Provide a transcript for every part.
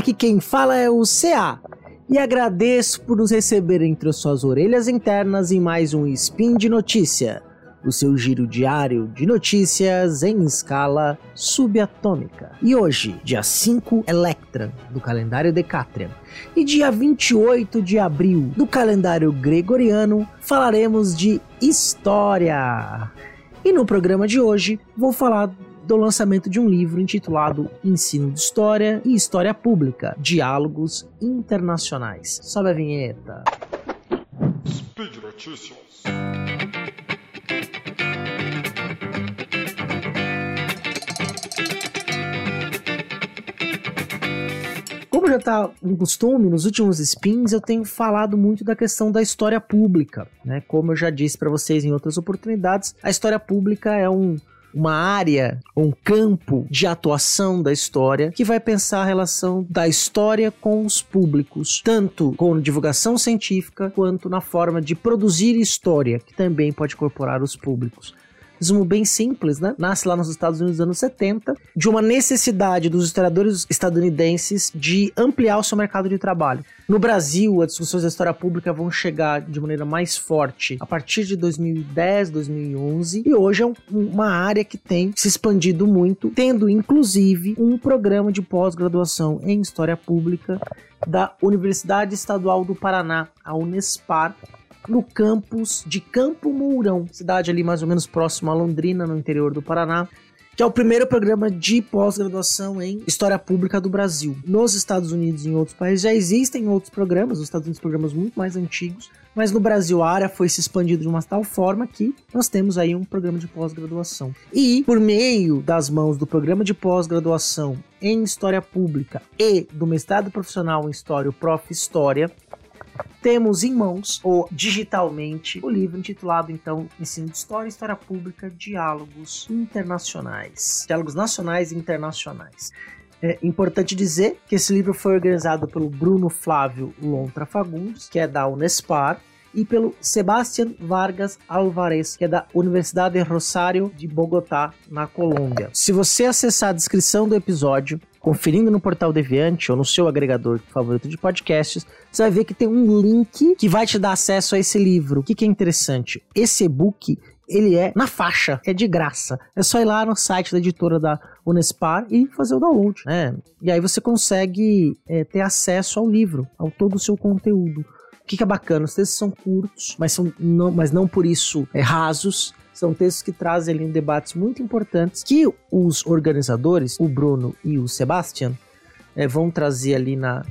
Aqui quem fala é o CA. E agradeço por nos receber entre suas orelhas internas em mais um Spin de Notícia, o seu giro diário de notícias em escala subatômica. E hoje, dia 5 Electran, do calendário Decatrian, e dia 28 de abril, do calendário gregoriano, falaremos de história. E no programa de hoje, vou falar do lançamento de um livro intitulado Ensino de História e História Pública Diálogos Internacionais. Sobe a vinheta. Speed Notícias. Como já está um costume, nos últimos spins eu tenho falado muito da questão da história pública, né? Como eu já disse para vocês em outras oportunidades, a história pública é um uma área, um campo de atuação da história que vai pensar a relação da história com os públicos, tanto com divulgação científica quanto na forma de produzir história, que também pode incorporar os públicos resumo bem simples, né? Nasce lá nos Estados Unidos nos anos 70, de uma necessidade dos historiadores estadunidenses de ampliar o seu mercado de trabalho. No Brasil, as discussões da história pública vão chegar de maneira mais forte a partir de 2010, 2011, e hoje é um, uma área que tem se expandido muito, tendo inclusive um programa de pós-graduação em história pública da Universidade Estadual do Paraná, a Unespar, no campus de Campo Mourão, cidade ali mais ou menos próximo a Londrina, no interior do Paraná que é o primeiro programa de pós-graduação em História Pública do Brasil. Nos Estados Unidos e em outros países já existem outros programas, nos Estados Unidos programas muito mais antigos, mas no Brasil a área foi se expandindo de uma tal forma que nós temos aí um programa de pós-graduação. E por meio das mãos do programa de pós-graduação em História Pública e do mestrado profissional em História, o Prof. História, temos em mãos, ou digitalmente, o livro intitulado então Ensino de História História Pública, Diálogos Internacionais. Diálogos Nacionais e Internacionais. É importante dizer que esse livro foi organizado pelo Bruno Flávio Lontra Fagundes, que é da Unespar, e pelo Sebastián Vargas Alvarez, que é da Universidade de Rosário de Bogotá, na Colômbia. Se você acessar a descrição do episódio, conferindo no portal Deviante ou no seu agregador favorito de podcasts, você vai ver que tem um link que vai te dar acesso a esse livro. O que, que é interessante? Esse e-book ele é na faixa, é de graça. É só ir lá no site da editora da Unespar e fazer o download, né? E aí você consegue é, ter acesso ao livro, ao todo o seu conteúdo. O que, que é bacana? Os textos são curtos, mas, são não, mas não por isso é, rasos. São textos que trazem ali debates muito importantes que os organizadores, o Bruno e o Sebastian, é, vão trazer ali na,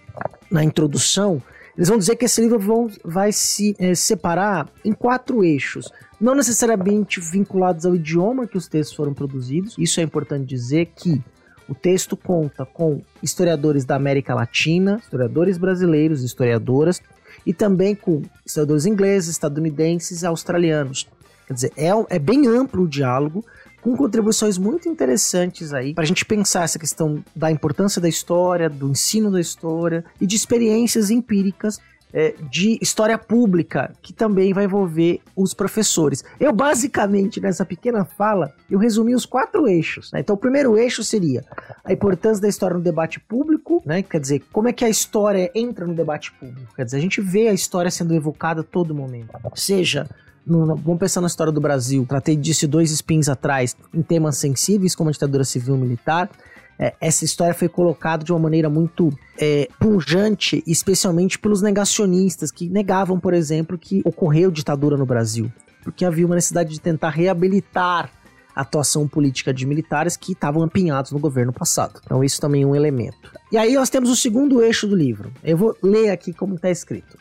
na introdução. Eles vão dizer que esse livro vão, vai se é, separar em quatro eixos, não necessariamente vinculados ao idioma que os textos foram produzidos. Isso é importante dizer que o texto conta com historiadores da América Latina, historiadores brasileiros, historiadoras, e também com historiadores ingleses, estadunidenses e australianos. Quer dizer, é, é bem amplo o diálogo, com contribuições muito interessantes aí para a gente pensar essa questão da importância da história, do ensino da história e de experiências empíricas é, de história pública, que também vai envolver os professores. Eu, basicamente, nessa pequena fala, eu resumi os quatro eixos. Né? Então, o primeiro eixo seria a importância da história no debate público, né? quer dizer, como é que a história entra no debate público. Quer dizer, a gente vê a história sendo evocada a todo momento, seja no, vamos pensar na história do Brasil. Tratei disso dois spins atrás em temas sensíveis, como a ditadura civil militar. É, essa história foi colocada de uma maneira muito é, pungente, especialmente pelos negacionistas, que negavam, por exemplo, que ocorreu ditadura no Brasil. Porque havia uma necessidade de tentar reabilitar a atuação política de militares que estavam empenhados no governo passado. Então, isso também é um elemento. E aí nós temos o segundo eixo do livro. Eu vou ler aqui como está escrito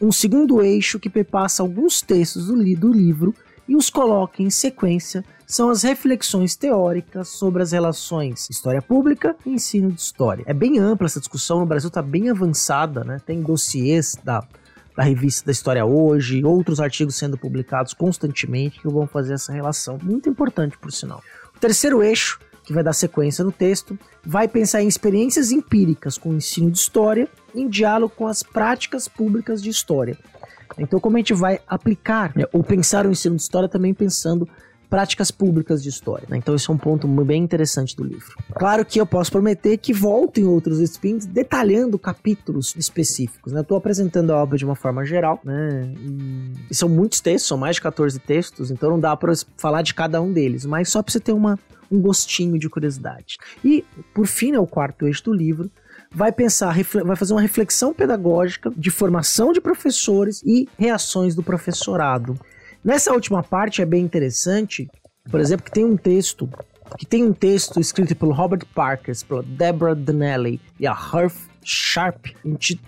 um segundo eixo que perpassa alguns textos do, li do livro e os coloca em sequência são as reflexões teóricas sobre as relações história pública e ensino de história. É bem ampla essa discussão, no Brasil está bem avançada, né? Tem dossiês da, da revista da História Hoje, outros artigos sendo publicados constantemente que vão fazer essa relação, muito importante por sinal. O terceiro eixo, que vai dar sequência no texto, vai pensar em experiências empíricas com o ensino de história em diálogo com as práticas públicas de história. Então, como a gente vai aplicar né, ou pensar o ensino de história também pensando práticas públicas de história. Né? Então, isso é um ponto bem interessante do livro. Claro que eu posso prometer que voltem outros spins detalhando capítulos específicos. Né? Eu estou apresentando a obra de uma forma geral, né? E são muitos textos, são mais de 14 textos, então não dá para falar de cada um deles, mas só para você ter uma, um gostinho de curiosidade. E, por fim, é o quarto eixo do livro, vai pensar, vai fazer uma reflexão pedagógica de formação de professores e reações do professorado. Nessa última parte é bem interessante, por exemplo, que tem um texto que tem um texto escrito pelo Robert Parker, pela Deborah Donnelly e a Herf Sharp,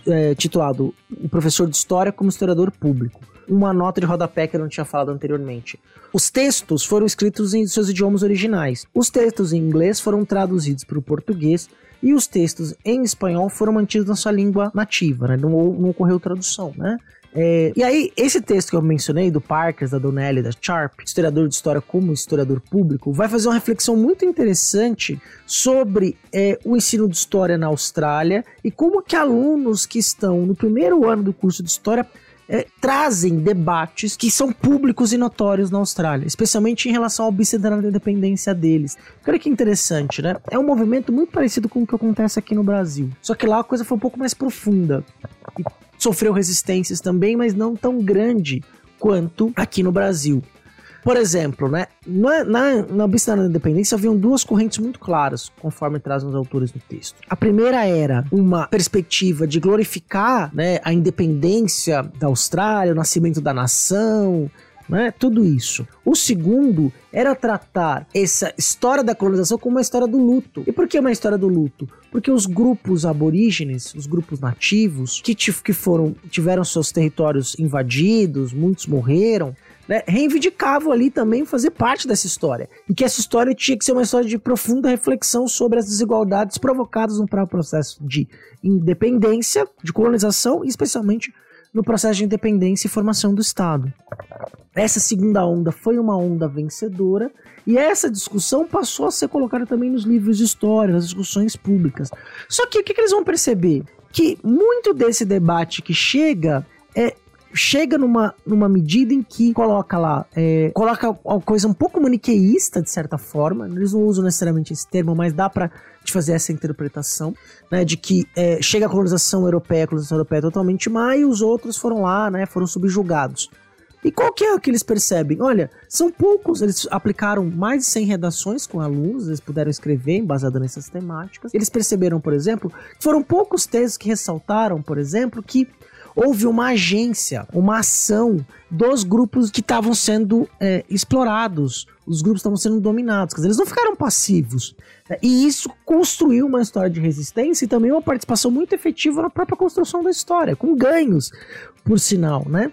é, titulado O Professor de História como Historiador Público. Uma nota de rodapé que eu não tinha falado anteriormente. Os textos foram escritos em seus idiomas originais. Os textos em inglês foram traduzidos para o português e os textos em espanhol foram mantidos na sua língua nativa, né? não, não ocorreu tradução, né? É, e aí, esse texto que eu mencionei, do Parkers, da Donnelly, da Sharp, historiador de história como historiador público, vai fazer uma reflexão muito interessante sobre é, o ensino de história na Austrália e como que alunos que estão no primeiro ano do curso de história é, trazem debates que são públicos e notórios na Austrália, especialmente em relação ao bicentenário da independência deles. Olha que interessante, né? É um movimento muito parecido com o que acontece aqui no Brasil. Só que lá a coisa foi um pouco mais profunda. E sofreu resistências também, mas não tão grande quanto aqui no Brasil. Por exemplo, né, na, na, na da Independência haviam duas correntes muito claras, conforme trazem os autores no texto. A primeira era uma perspectiva de glorificar né, a independência da Austrália, o nascimento da nação, né? Tudo isso. O segundo era tratar essa história da colonização como uma história do luto. E por que uma história do luto? Porque os grupos aborígenes, os grupos nativos, que, que foram tiveram seus territórios invadidos, muitos morreram, né, reivindicavam ali também fazer parte dessa história. E que essa história tinha que ser uma história de profunda reflexão sobre as desigualdades provocadas no próprio processo de independência, de colonização e especialmente no processo de independência e formação do Estado. Essa segunda onda foi uma onda vencedora e essa discussão passou a ser colocada também nos livros de história, nas discussões públicas. Só que o que, que eles vão perceber? Que muito desse debate que chega é, chega numa, numa medida em que coloca lá, é, coloca uma coisa um pouco maniqueísta, de certa forma. Eles não usam necessariamente esse termo, mas dá para de fazer essa interpretação, né, de que é, chega a colonização europeia, a colonização europeia é totalmente má e os outros foram lá, né, foram subjugados. E qual que é o que eles percebem? Olha, são poucos, eles aplicaram mais de 100 redações com alunos, eles puderam escrever baseado nessas temáticas. Eles perceberam, por exemplo, que foram poucos textos que ressaltaram, por exemplo, que houve uma agência, uma ação dos grupos que estavam sendo é, explorados, os grupos estavam sendo dominados, quer dizer, eles não ficaram passivos. Né? E isso construiu uma história de resistência e também uma participação muito efetiva na própria construção da história, com ganhos, por sinal, né?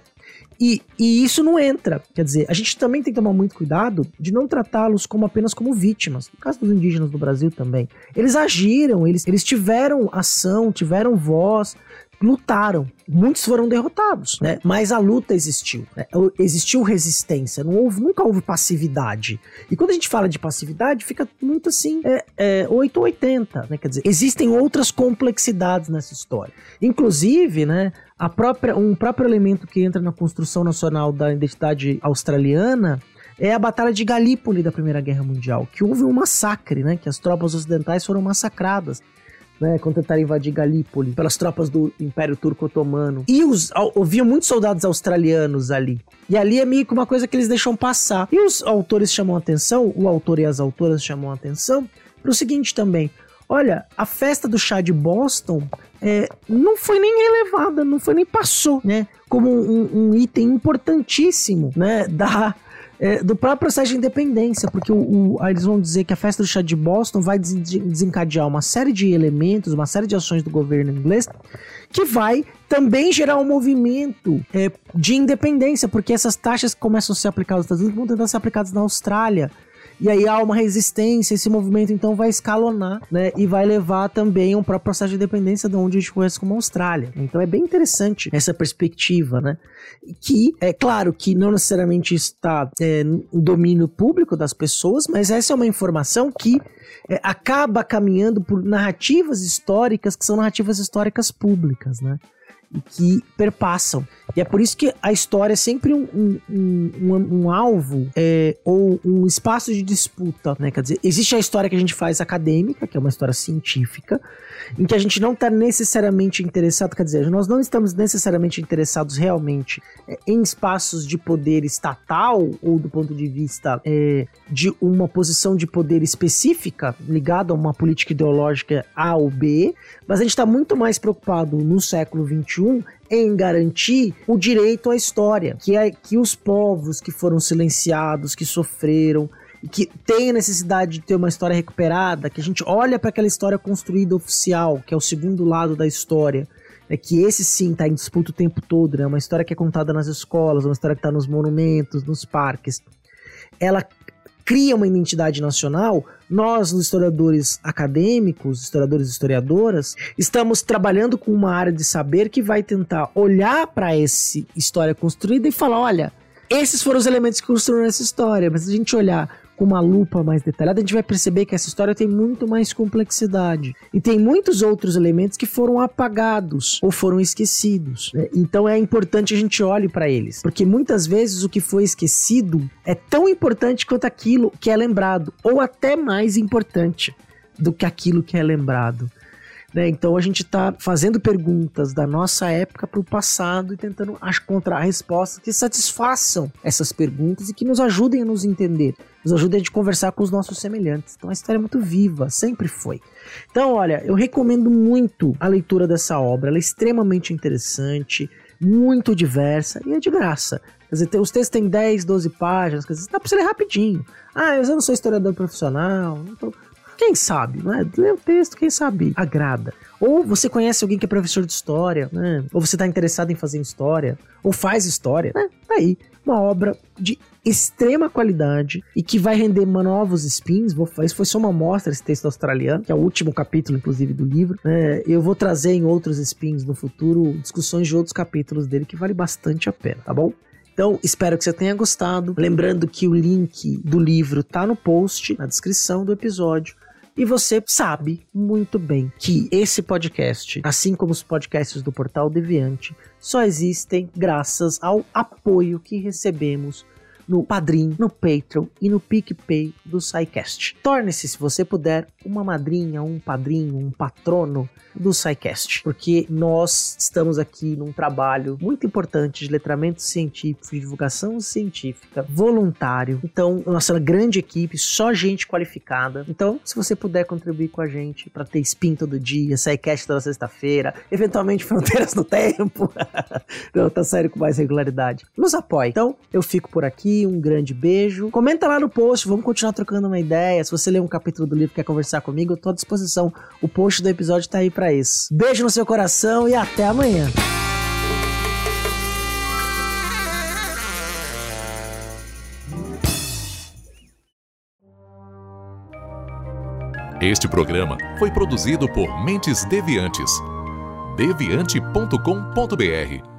E, e, isso não entra. Quer dizer, a gente também tem que tomar muito cuidado de não tratá-los como apenas como vítimas. No caso dos indígenas do Brasil também. Eles agiram, eles, eles tiveram ação, tiveram voz, lutaram. Muitos foram derrotados, né? Mas a luta existiu. Né? Existiu resistência, não houve, nunca houve passividade. E quando a gente fala de passividade, fica muito assim, é, é 8 ou 80, né? Quer dizer, existem outras complexidades nessa história. Inclusive, né? A própria, um próprio elemento que entra na construção nacional da identidade australiana é a Batalha de Galípoli da Primeira Guerra Mundial, que houve um massacre, né? Que as tropas ocidentais foram massacradas né, quando tentaram invadir Galípoli pelas tropas do Império Turco Otomano. E os, ouviam muitos soldados australianos ali. E ali é meio que uma coisa que eles deixam passar. E os autores chamam atenção, o autor e as autoras chamam atenção, para o seguinte também. Olha, a festa do chá de Boston é, não foi nem relevada, não foi nem passou, né? Como um, um item importantíssimo, né? Da, é, do próprio processo de independência, porque o, o, eles vão dizer que a festa do chá de Boston vai desencadear uma série de elementos, uma série de ações do governo inglês que vai também gerar um movimento é, de independência, porque essas taxas que começam a ser aplicadas nos Estados Unidos vão tentar ser aplicadas na Austrália. E aí há uma resistência, esse movimento então vai escalonar, né? E vai levar também um próprio processo de independência de onde a gente conhece como Austrália. Então é bem interessante essa perspectiva, né? Que é claro que não necessariamente está é, no domínio público das pessoas, mas essa é uma informação que é, acaba caminhando por narrativas históricas que são narrativas históricas públicas, né? Que perpassam. E é por isso que a história é sempre um, um, um, um alvo é, ou um espaço de disputa, né? Quer dizer, existe a história que a gente faz acadêmica, que é uma história científica, em que a gente não está necessariamente interessado, quer dizer, nós não estamos necessariamente interessados realmente é, em espaços de poder estatal ou do ponto de vista é, de uma posição de poder específica ligada a uma política ideológica A ou B, mas a gente está muito mais preocupado no século XXI em garantir o direito à história, que é que os povos que foram silenciados, que sofreram, que tem a necessidade de ter uma história recuperada, que a gente olha para aquela história construída oficial, que é o segundo lado da história, é que esse sim está em disputa o tempo todo, né? Uma história que é contada nas escolas, uma história que está nos monumentos, nos parques. Ela cria uma identidade nacional, nós, os historiadores acadêmicos, historiadores e historiadoras, estamos trabalhando com uma área de saber que vai tentar olhar para essa história construída e falar: olha, esses foram os elementos que construíram essa história, mas se a gente olhar com uma lupa mais detalhada, a gente vai perceber que essa história tem muito mais complexidade. E tem muitos outros elementos que foram apagados ou foram esquecidos. Né? Então é importante a gente olhe para eles. Porque muitas vezes o que foi esquecido é tão importante quanto aquilo que é lembrado, ou até mais importante do que aquilo que é lembrado. Né? Então a gente está fazendo perguntas da nossa época para o passado e tentando encontrar respostas que satisfaçam essas perguntas e que nos ajudem a nos entender, nos ajudem a conversar com os nossos semelhantes. Então a história é muito viva, sempre foi. Então, olha, eu recomendo muito a leitura dessa obra, ela é extremamente interessante, muito diversa e é de graça. Quer dizer, os textos têm 10, 12 páginas, quer dizer, dá para você ler rapidinho. Ah, eu não sou historiador profissional, não tô quem sabe, né? Lê o texto, quem sabe agrada. Ou você conhece alguém que é professor de história, né? Ou você está interessado em fazer história, ou faz história, né? Tá aí, uma obra de extrema qualidade e que vai render novos spins. Vou, isso foi só uma amostra, esse texto australiano, que é o último capítulo, inclusive, do livro. É, eu vou trazer em outros spins no futuro discussões de outros capítulos dele que vale bastante a pena, tá bom? Então, espero que você tenha gostado. Lembrando que o link do livro tá no post, na descrição do episódio. E você sabe muito bem que esse podcast, assim como os podcasts do Portal Deviante, só existem graças ao apoio que recebemos no Padrim, no Patreon e no PicPay do SciCast. Torne-se, se você puder, uma madrinha, um padrinho, um patrono do SciCast, porque nós estamos aqui num trabalho muito importante de letramento científico, de divulgação científica, voluntário. Então, nossa grande equipe, só gente qualificada. Então, se você puder contribuir com a gente para ter spin todo dia, SciCast toda sexta-feira, eventualmente fronteiras no tempo. Não, tá sério com mais regularidade. Nos apoie. Então, eu fico por aqui, um grande beijo. Comenta lá no post, vamos continuar trocando uma ideia. Se você ler um capítulo do livro e quer conversar comigo, eu tô à disposição. O post do episódio tá aí para isso. Beijo no seu coração e até amanhã. Este programa foi produzido por Mentes Deviantes. deviante.com.br